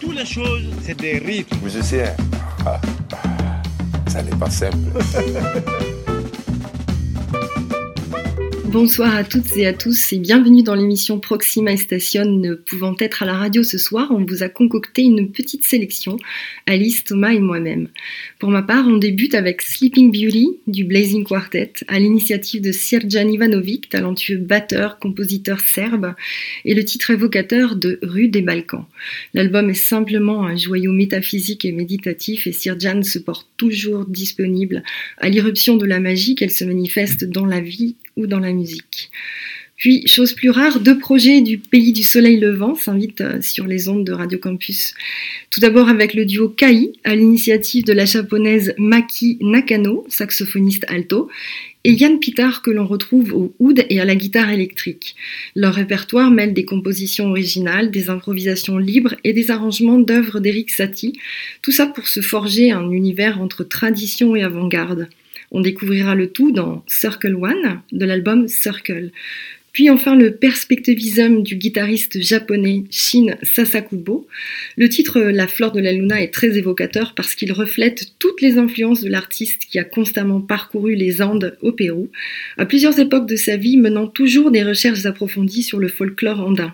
Toutes les choses, c'est des rythmes. Musicien, ça n'est pas simple. Bonsoir à toutes et à tous et bienvenue dans l'émission Proxima Station. Ne pouvant être à la radio ce soir, on vous a concocté une petite sélection, Alice, Thomas et moi-même. Pour ma part, on débute avec Sleeping Beauty du Blazing Quartet à l'initiative de Sirjan Ivanovic, talentueux batteur, compositeur serbe, et le titre évocateur de Rue des Balkans. L'album est simplement un joyau métaphysique et méditatif et Sirjan se porte toujours disponible à l'irruption de la magie qu'elle se manifeste dans la vie ou dans la musique. Puis, chose plus rare, deux projets du pays du soleil levant s'invitent euh, sur les ondes de Radio Campus. Tout d'abord avec le duo Kai, à l'initiative de la japonaise Maki Nakano, saxophoniste alto, et Yann Pitard que l'on retrouve au oud et à la guitare électrique. Leur répertoire mêle des compositions originales, des improvisations libres et des arrangements d'œuvres d'Eric Satie, tout ça pour se forger un univers entre tradition et avant-garde. On découvrira le tout dans Circle One de l'album Circle. Puis enfin le perspectivisme du guitariste japonais Shin Sasakubo. Le titre La fleur de la luna est très évocateur parce qu'il reflète toutes les influences de l'artiste qui a constamment parcouru les Andes au Pérou, à plusieurs époques de sa vie menant toujours des recherches approfondies sur le folklore andin.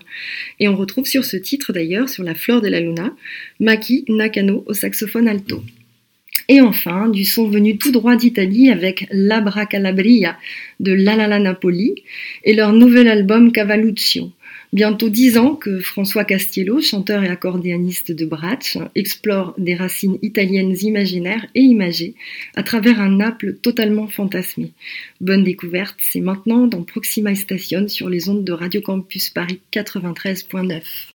Et on retrouve sur ce titre d'ailleurs, sur La fleur de la luna, Maki Nakano au saxophone alto. Et enfin, du son venu tout droit d'Italie avec Labra Calabria de Lalala Napoli et leur nouvel album Cavalluccio. Bientôt dix ans que François Castiello, chanteur et accordéoniste de Bratsch, explore des racines italiennes imaginaires et imagées à travers un Naples totalement fantasmé. Bonne découverte, c'est maintenant dans Proxima Station sur les ondes de Radio Campus Paris 93.9.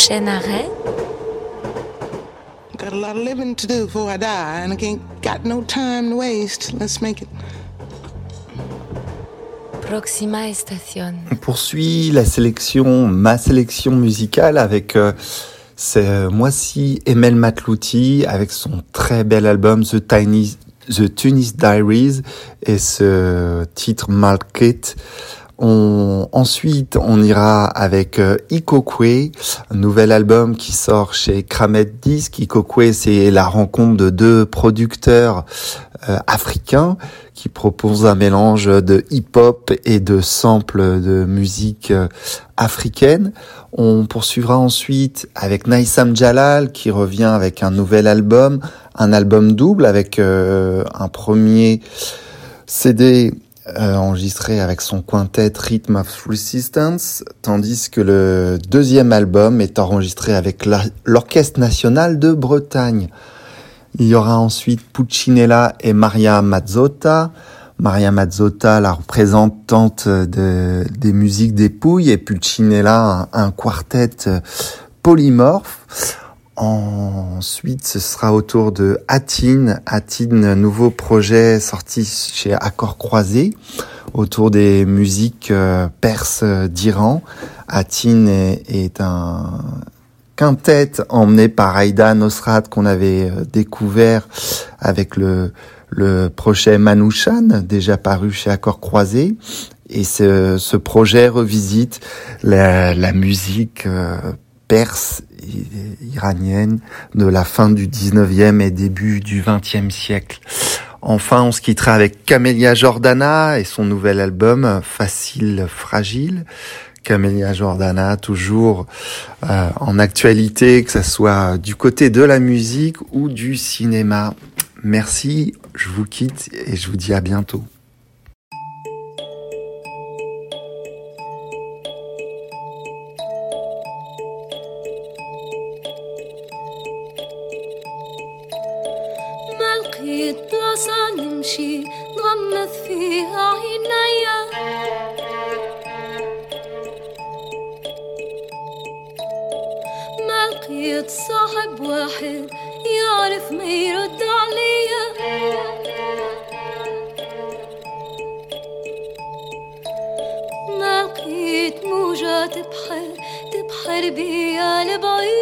prochain arrêt? Got a lot of living to do before I die, and I ain't got no time to waste. Let's make it. Proxima Estación. On poursuit la sélection, ma sélection musicale avec euh, ce mois-ci Emel Matlouti avec son très bel album The Tiny The Tunis Diaries et ce titre Malkit on, ensuite, on ira avec euh, Ikokwe, un nouvel album qui sort chez Kramet Disc. Ikokwe, c'est la rencontre de deux producteurs euh, africains qui proposent un mélange de hip-hop et de samples de musique euh, africaine. On poursuivra ensuite avec Naïsam Jalal qui revient avec un nouvel album, un album double avec un premier CD euh, enregistré avec son quintet Rhythm of Resistance, tandis que le deuxième album est enregistré avec l'Orchestre national de Bretagne. Il y aura ensuite Puccinella et Maria Mazzotta. Maria Mazzotta, la représentante de, des musiques des Pouilles, et Puccinella, un quartet polymorphe. Ensuite, ce sera autour de Atine. Atine, nouveau projet sorti chez Accords Croisés autour des musiques euh, perses d'Iran. Atine est, un quintet emmené par Aïda Nosrat qu'on avait euh, découvert avec le, le projet Manouchan, déjà paru chez Accords Croisés. Et ce, ce projet revisite la, la musique euh, perse iranienne de la fin du 19e et début du 20e siècle. Enfin, on se quittera avec Camélia Jordana et son nouvel album Facile Fragile. Camélia Jordana, toujours euh, en actualité, que ce soit du côté de la musique ou du cinéma. Merci, je vous quitte et je vous dis à bientôt. واحد يعرف ما يرد عليا. ما لقيت موجات بحر تبحر بيا لبعيد.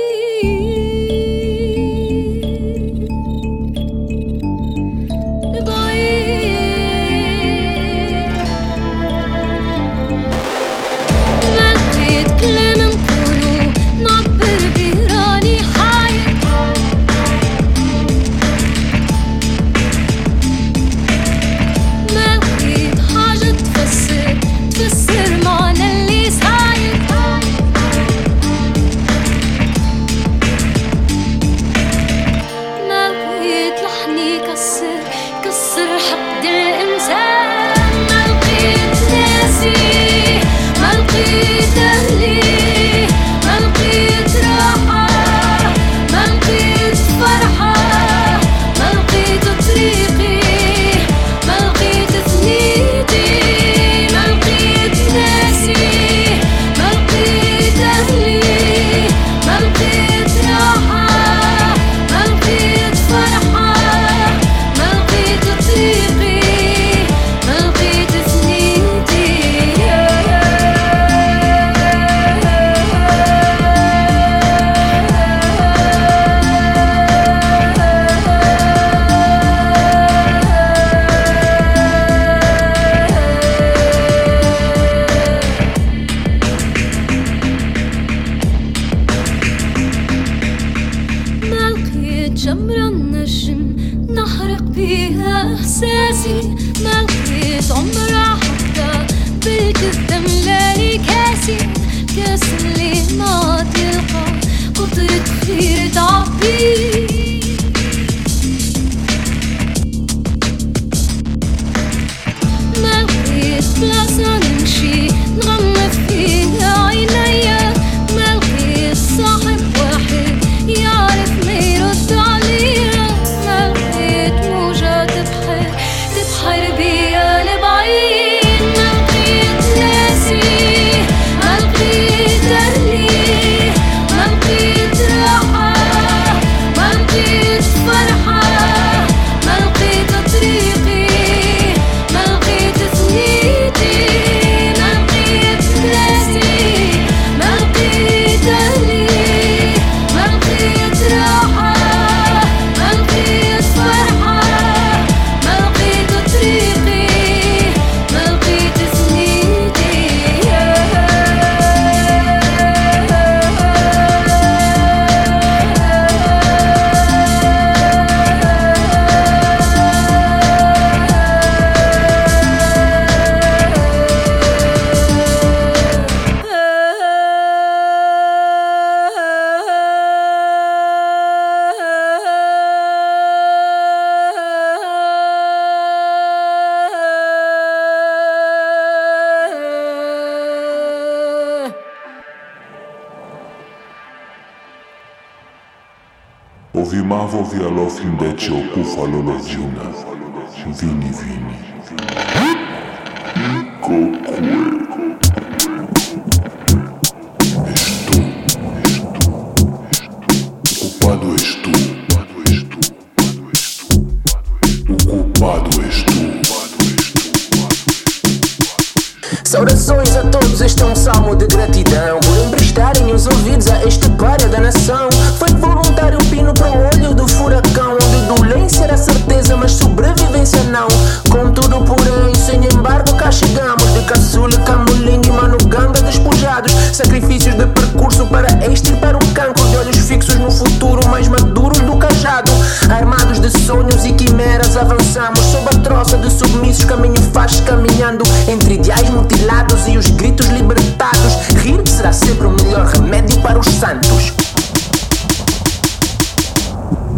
De submissos, caminho faz caminhando Entre ideais mutilados e os gritos libertados Rir será sempre o melhor remédio para os santos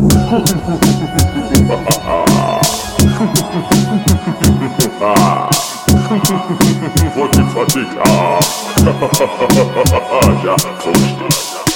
Vou te fatigar. Já foste.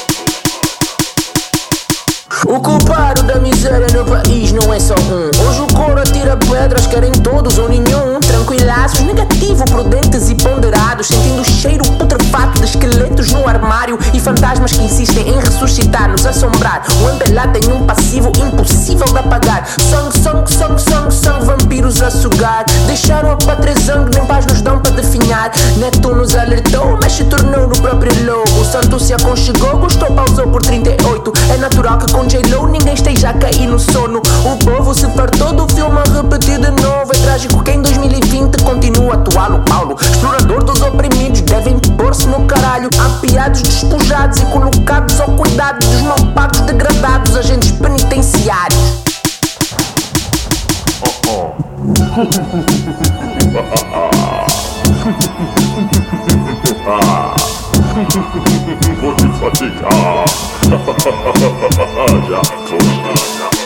O culpado da miséria no país não é só um. Hoje o coro atira pedras, querem todos ou nenhum. Tranquilaços, negativo, prudentes e ponderados. Sentindo o cheiro putrefato de esqueletos no armário e fantasmas que insistem em ressuscitar, nos assombrar. O MPLA tem um passivo impossível de apagar. Sangue, sangue, sangue, sangue, sangue, vampiros a sugar. Deixaram a pátria nem paz nos dão para definhar. Neto nos alertou, mas se tornou no próprio lobo. O santo se aconchegou, gostou, pausou por 38. É natural que com J-Lo ninguém esteja a cair no sono. O povo se fartou do filme a repetir de novo. É trágico que em 2020 continua atual o Paulo. Explorador dos oprimidos, devem pôr-se no caralho. Apiados, despojados e colocados ao cuidado dos mal pagos, degradados, agentes penitenciários. Vou te fatigar. Motivatiker. ja, Coach.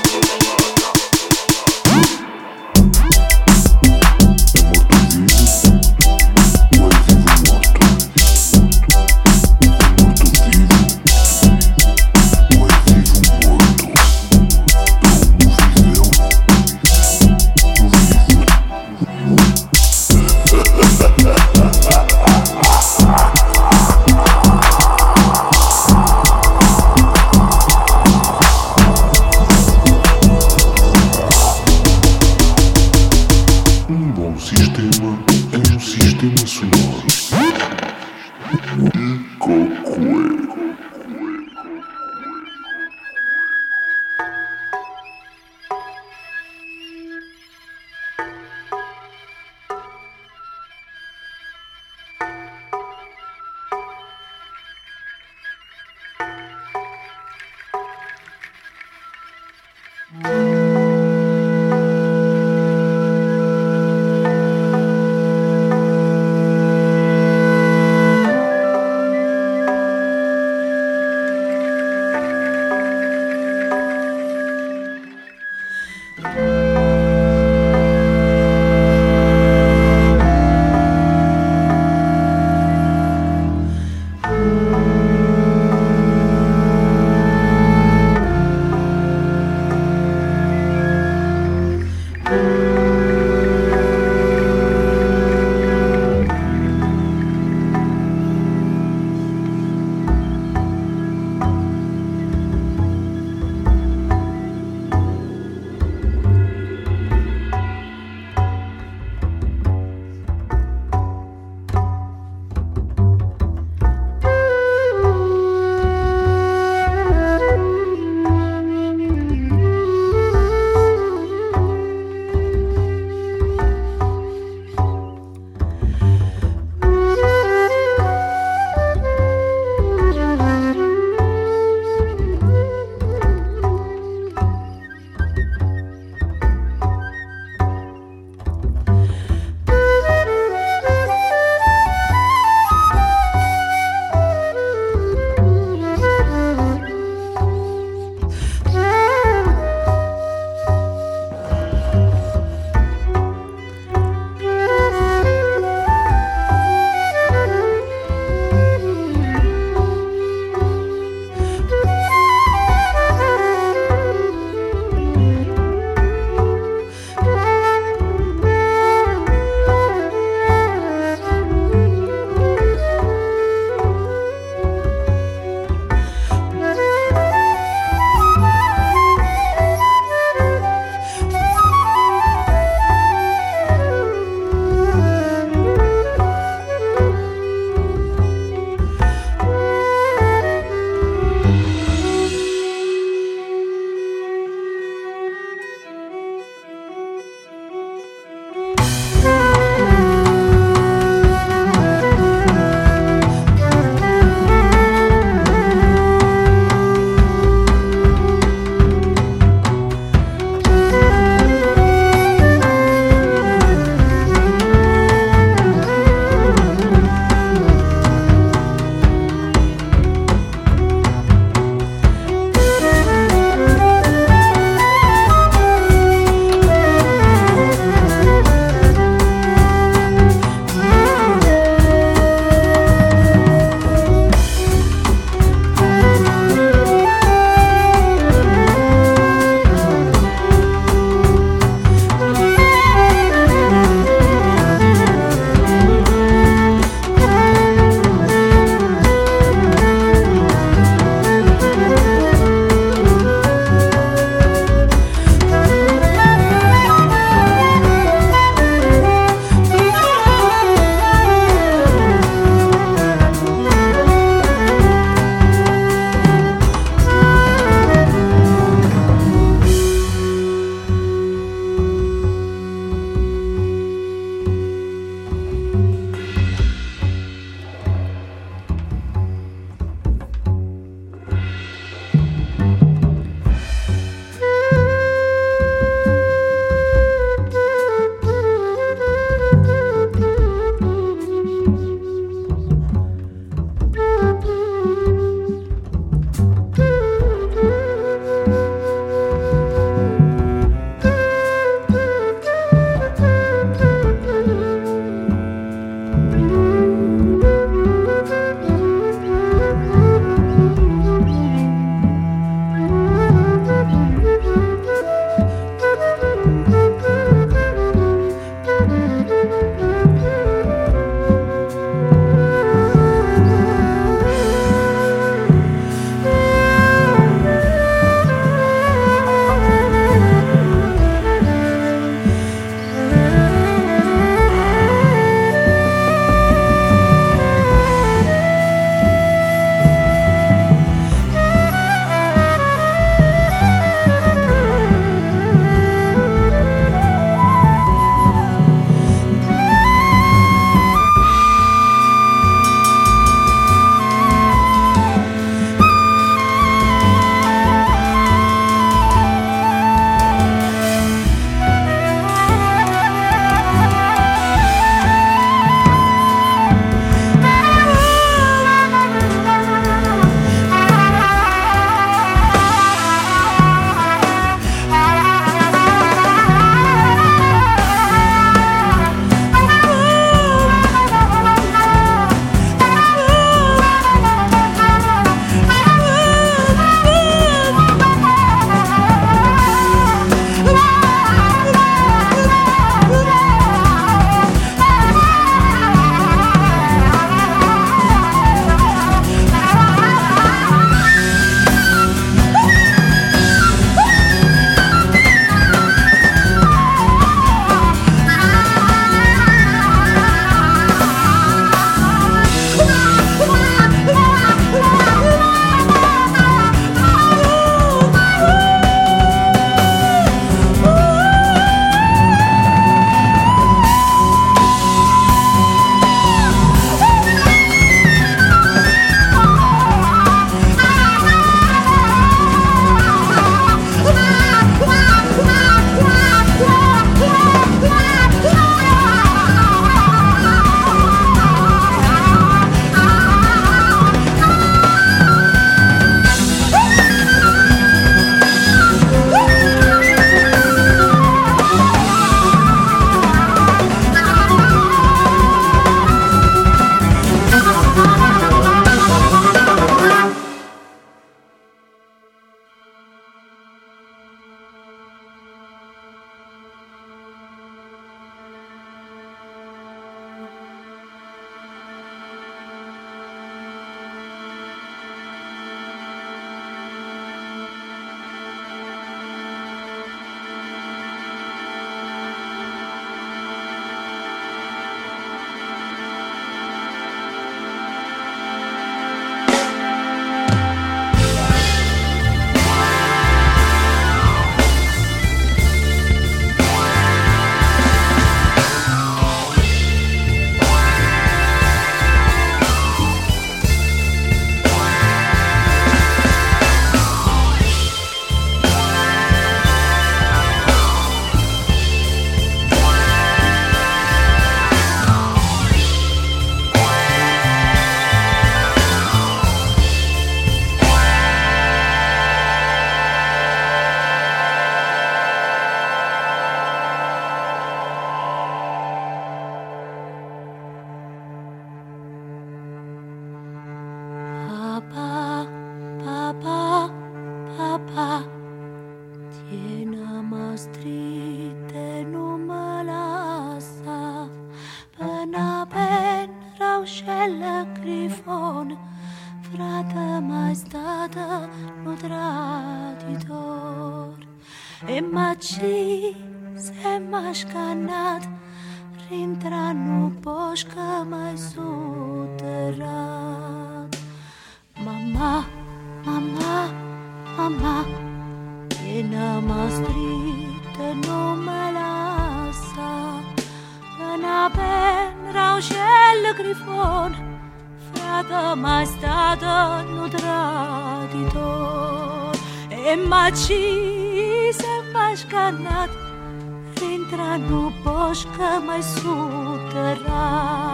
mai suterat.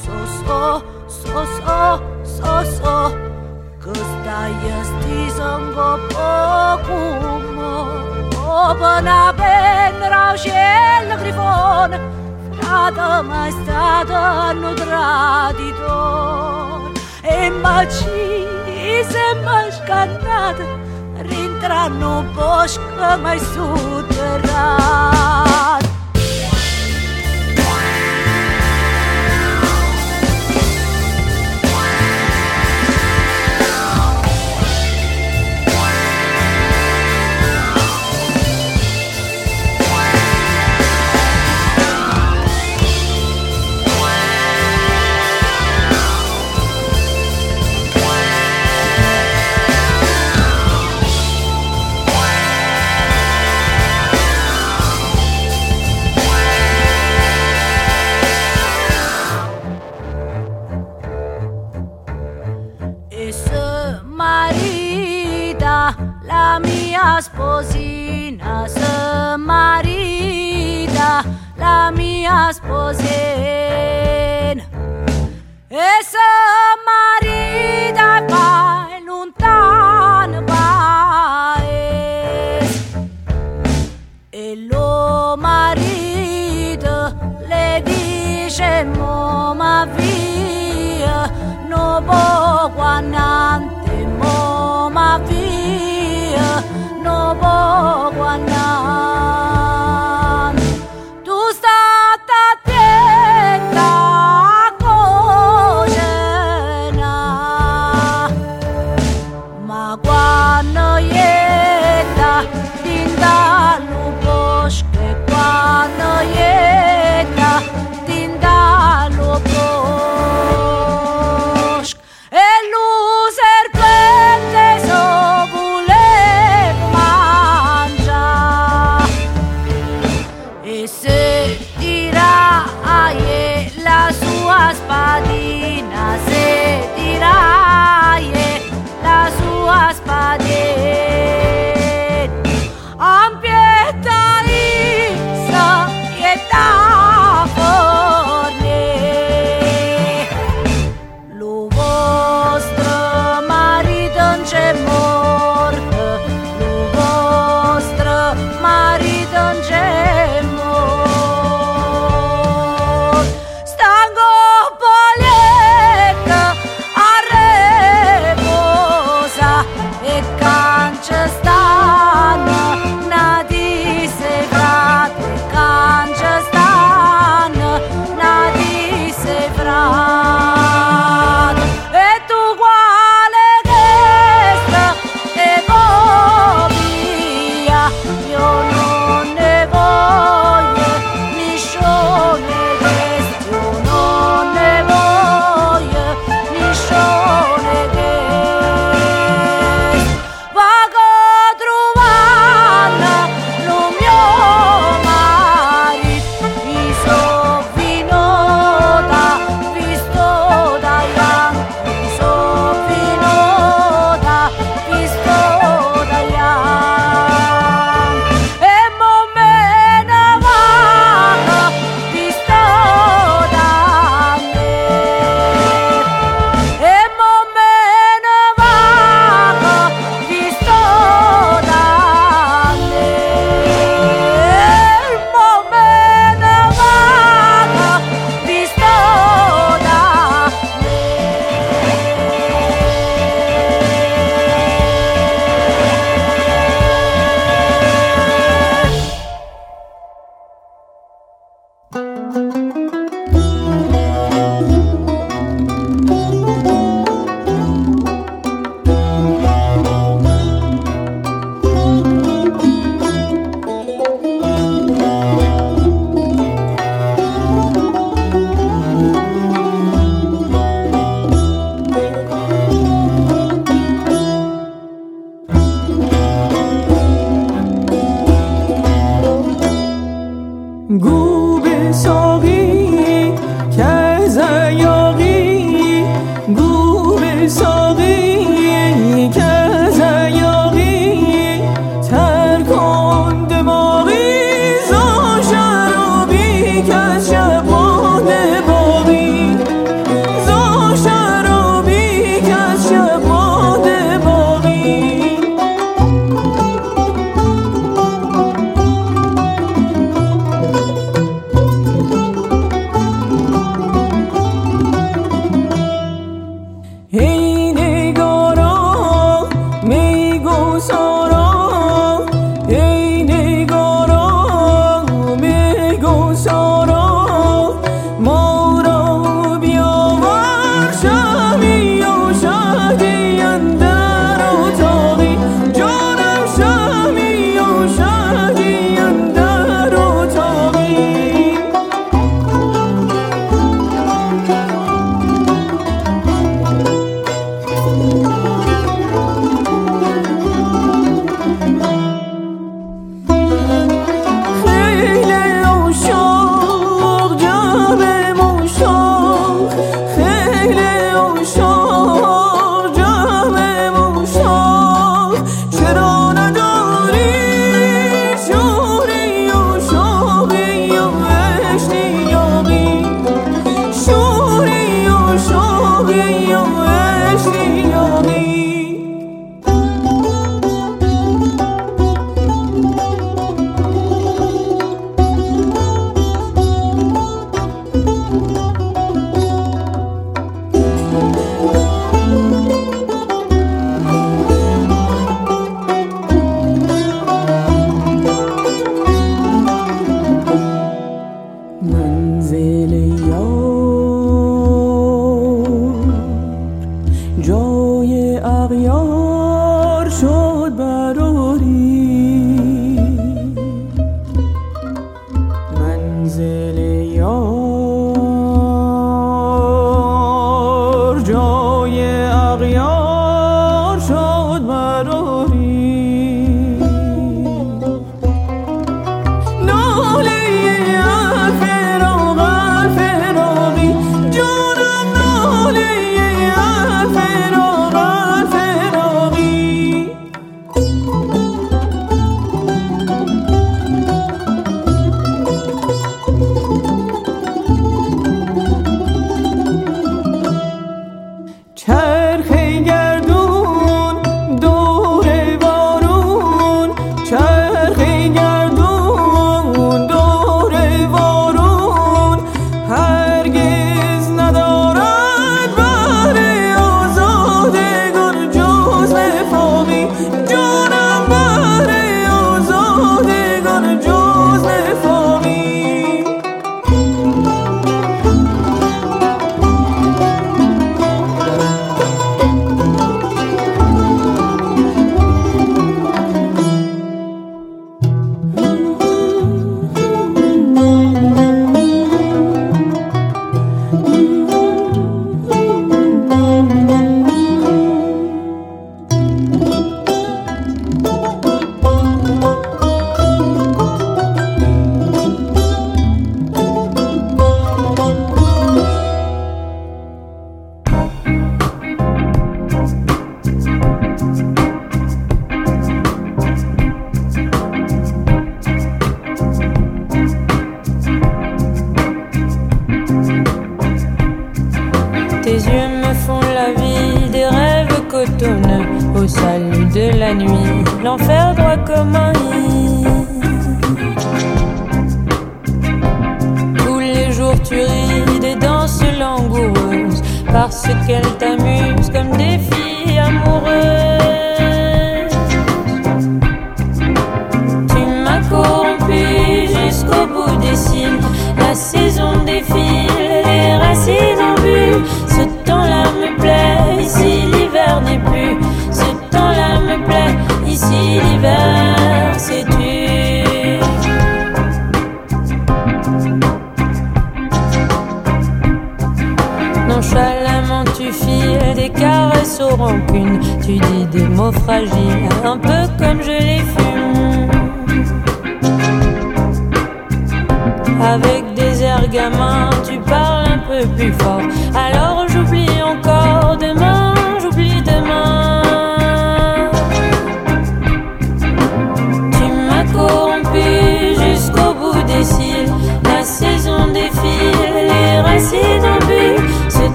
Sos-o, sos-o, sos-o Câsta jesti sam go pokumo Obana ben raușel grifon Frata mai stată nu traditor. E maci, se maci cantată Rintra nu boșcă mai suterat. las poses.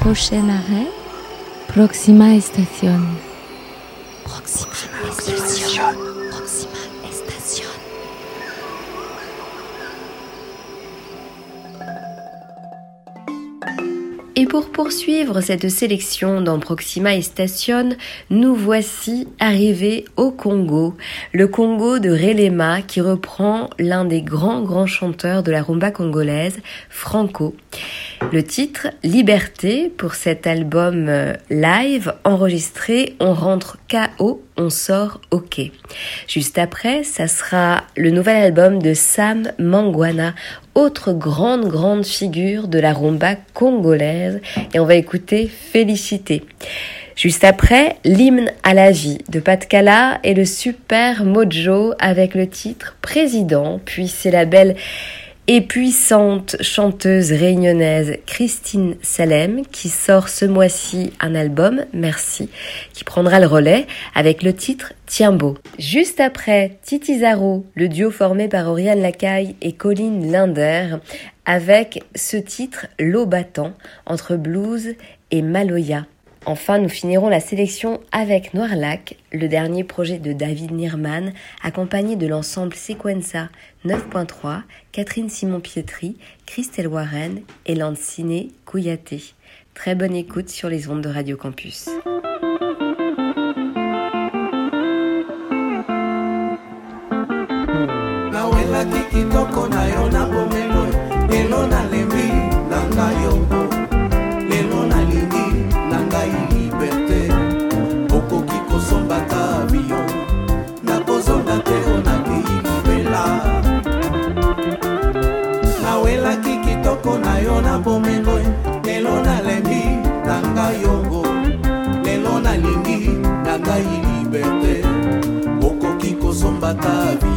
Prochain arrêt, Proxima Estación. Et pour poursuivre cette sélection dans Proxima et Station, nous voici arrivés au Congo, le Congo de Relema qui reprend l'un des grands grands chanteurs de la rumba congolaise, Franco. Le titre Liberté pour cet album euh, live enregistré On rentre KO, on sort OK. Juste après, ça sera le nouvel album de Sam Mangwana, autre grande grande figure de la rumba congolaise et on va écouter Félicité. Juste après, l'hymne à la vie de Pat Kala et le super Mojo avec le titre Président, puis c'est la belle et puissante chanteuse réunionnaise Christine Salem qui sort ce mois-ci un album, Merci, qui prendra le relais avec le titre Tiens beau. Juste après, Titi Zaro, le duo formé par Oriane Lacaille et Colline Linder, avec ce titre L'eau battant entre blues et maloya. Enfin, nous finirons la sélection avec Noirlac, le dernier projet de David Nirman, accompagné de l'ensemble Sequenza 9.3, Catherine Simon-Pietri, Christelle Warren et Lancine Kouyaté. Très bonne écoute sur les ondes de Radio Campus. 再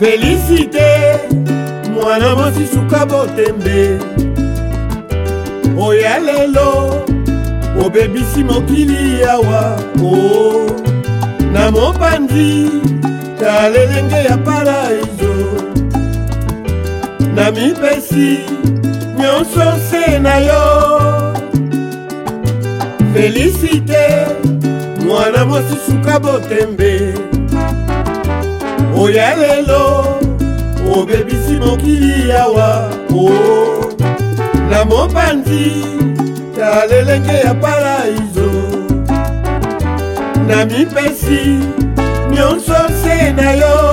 felisite mwana mwasi suka botembe. Oya lelo obebisi mokili yawa o oh. na mopanzi tala elenge ya paraiso. Na mipesi nyonso nse na yo. Felisite mwana mwasi suka botembe. oya lelo obebisi mokili yawa o. Na mopanzi ta lelenge ya paraizo na mipesi nyonso se na yo.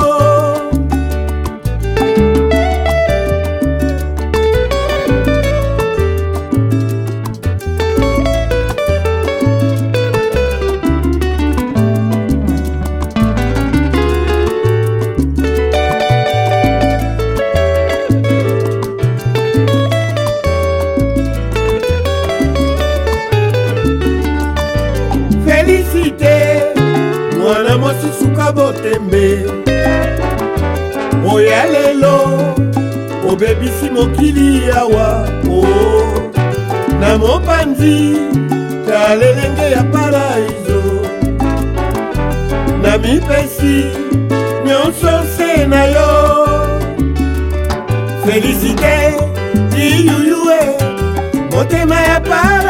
makambo ya lelo obebisi mokili yawa o. Na mopanzi ta lelenge ya paraiso. Na mipesi nyonso nse na yo. Félicité tiyuyue motema ya para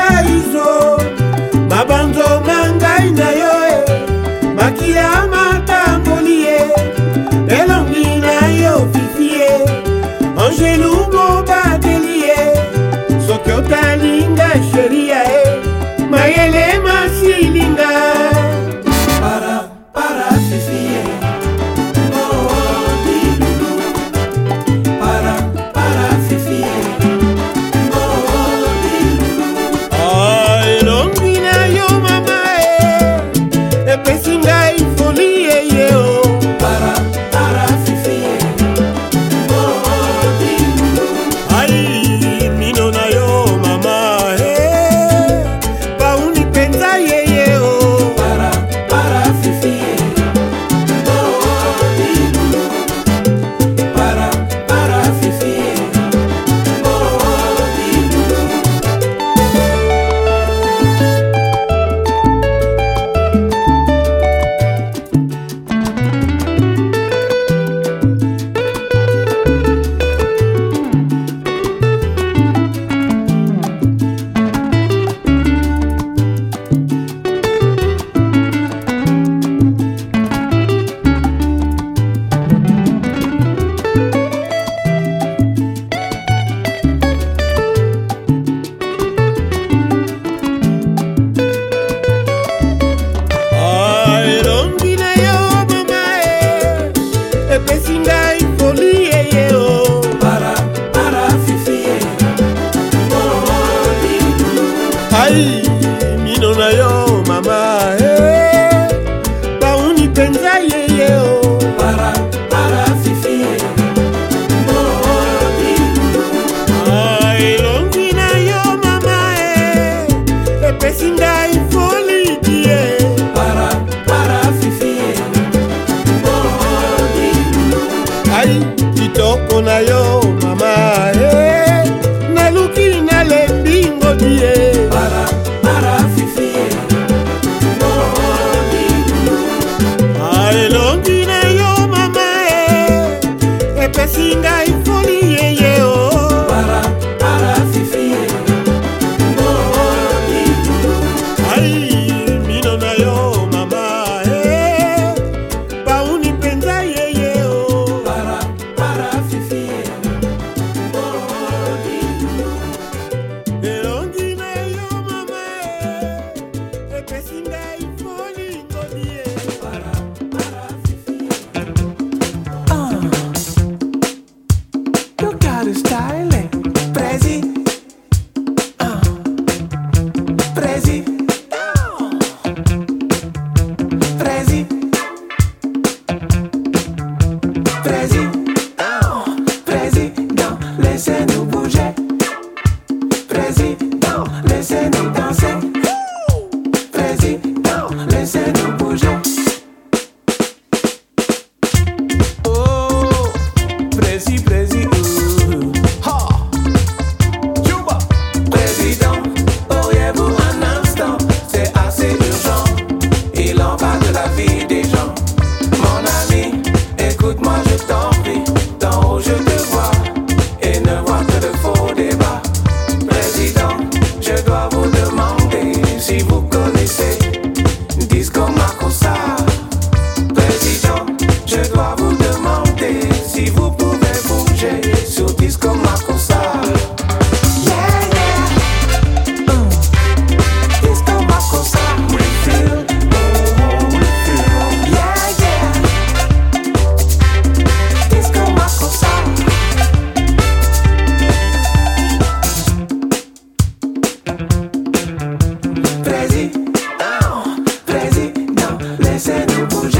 crescendo com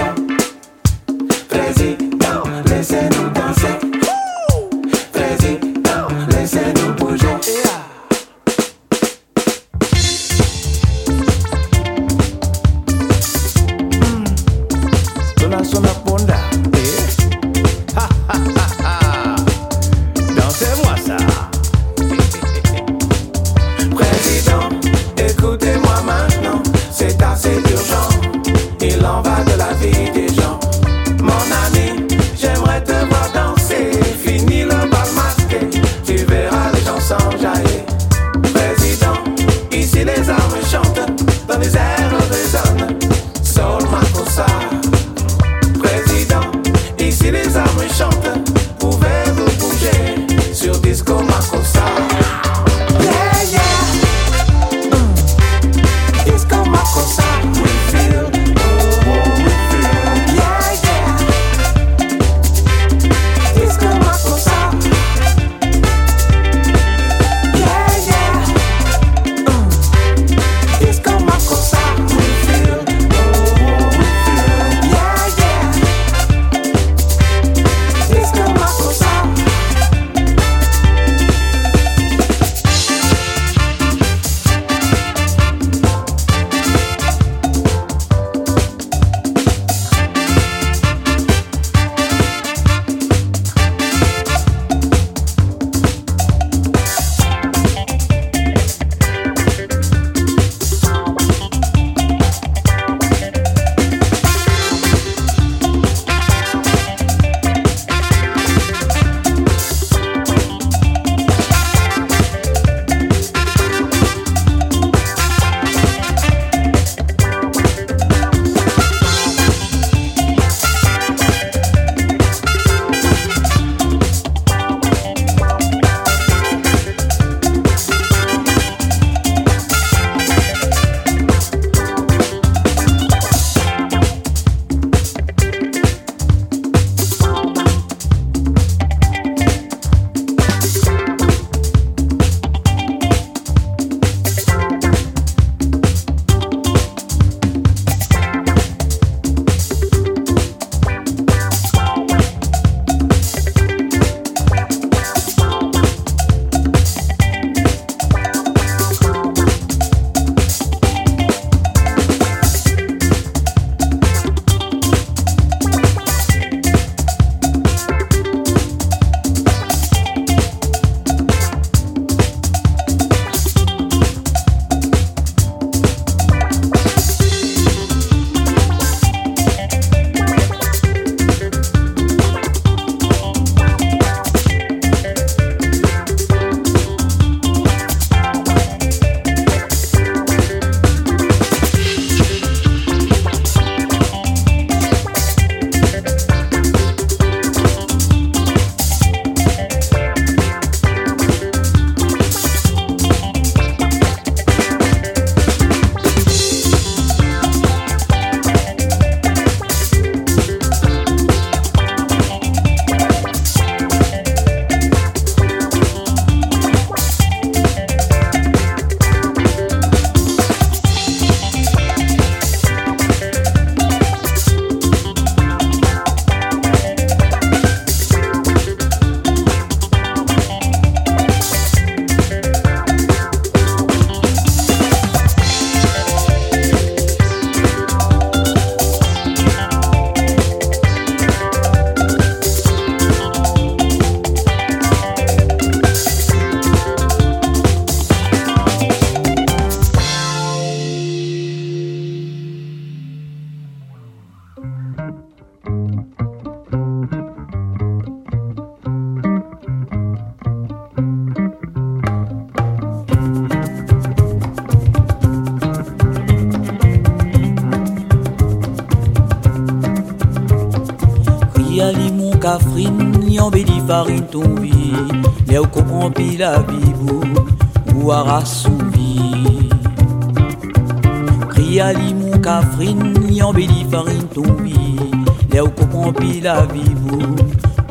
bédi farine ton vie. Mais on comprend pi la bibou,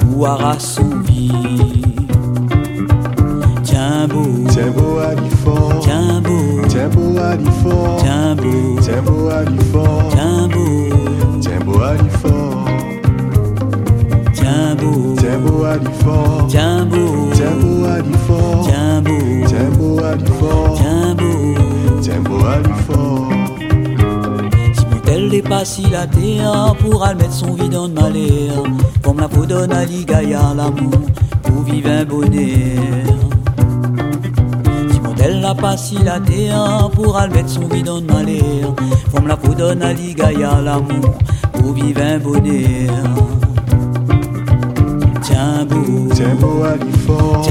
ou ara son vie. Tiens beau, tiens beau à l'effort, tiens beau, tiens beau à l'effort, tiens beau, tiens beau à l'effort, tiens beau, tiens beau à l'effort, tiens beau, tiens beau à l'effort, tiens beau, tiens beau à l'effort, tiens beau, tiens beau à l'effort, tiens beau, tiens beau à l'effort. Si mon tel est pas si la terre pour mettre son dans le malheur, comme la peau donne à l'igaya l'amour pour vivre un bonheur. Elle n'a pas si la terre pour mettre son dans le malheur. Comme la peau donne à l'igaya l'amour pour vivre un bonheur. Tiens beau, tiens beau à l'effort,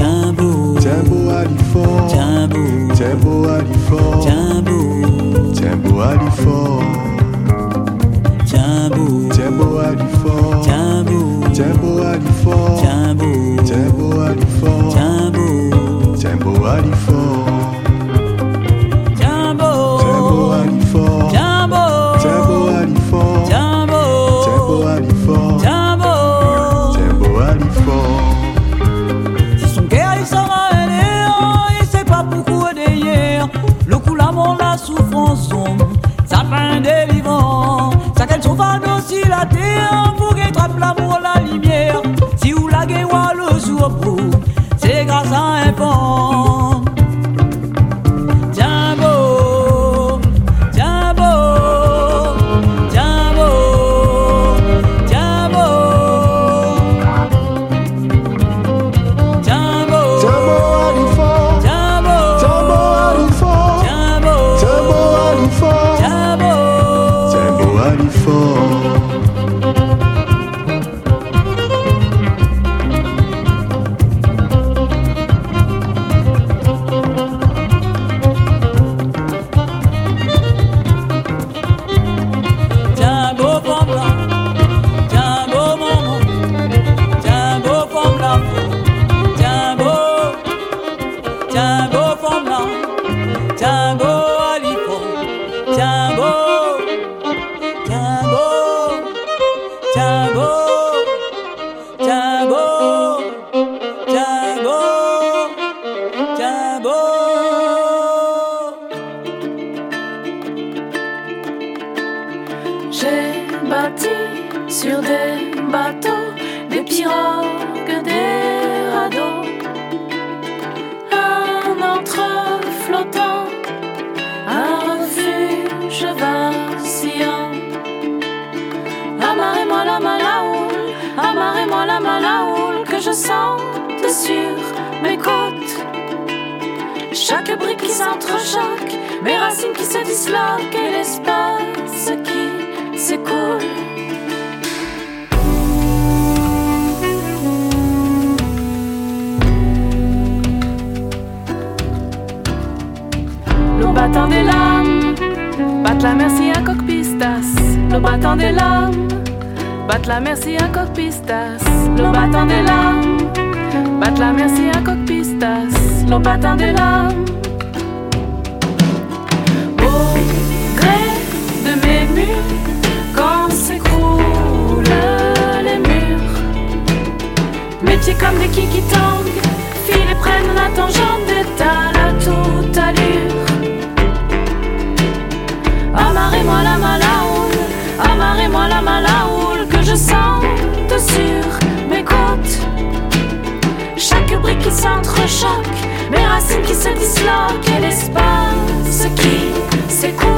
s'entrechoque, mes racines qui se disloquent et l'espace qui s'écoule.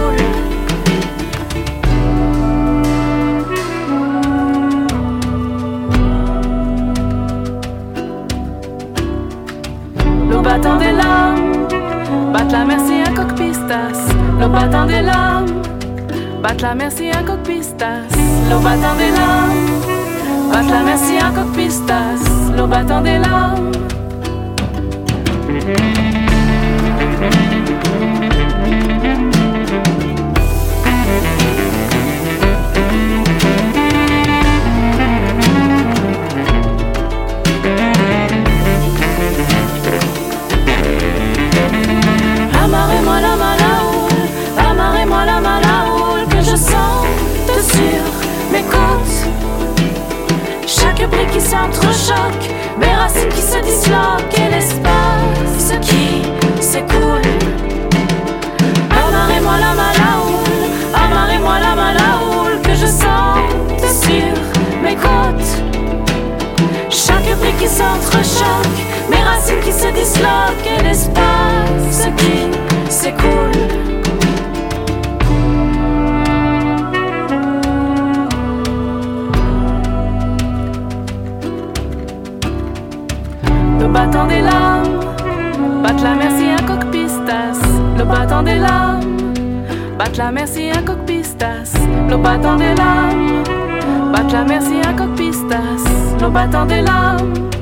Le battant des lames, batte la merci à. Le battant des lames, batte la merci à. Le battant des lames, batte la merci à. Le battant des lames. Amarez-moi la malaoule, amarez-moi la malahoule que je sente sur mes côtes. Chaque prix qui s'entrechoque, mes racines qui se disloquent et l'espace s'écoule. Amarrez-moi la malaoule, amarrez-moi la malaoule, que je sente sur mes côtes. Chaque brique qui s'entrechoque, mes racines qui se disloquent et l'espace qui s'écoule. Le battant des lames, batte la merci à. Le battant des lames, batte la merci à coq-pistas. Le battant des lames, batte la merci à coq-pistas. Le battant des lames.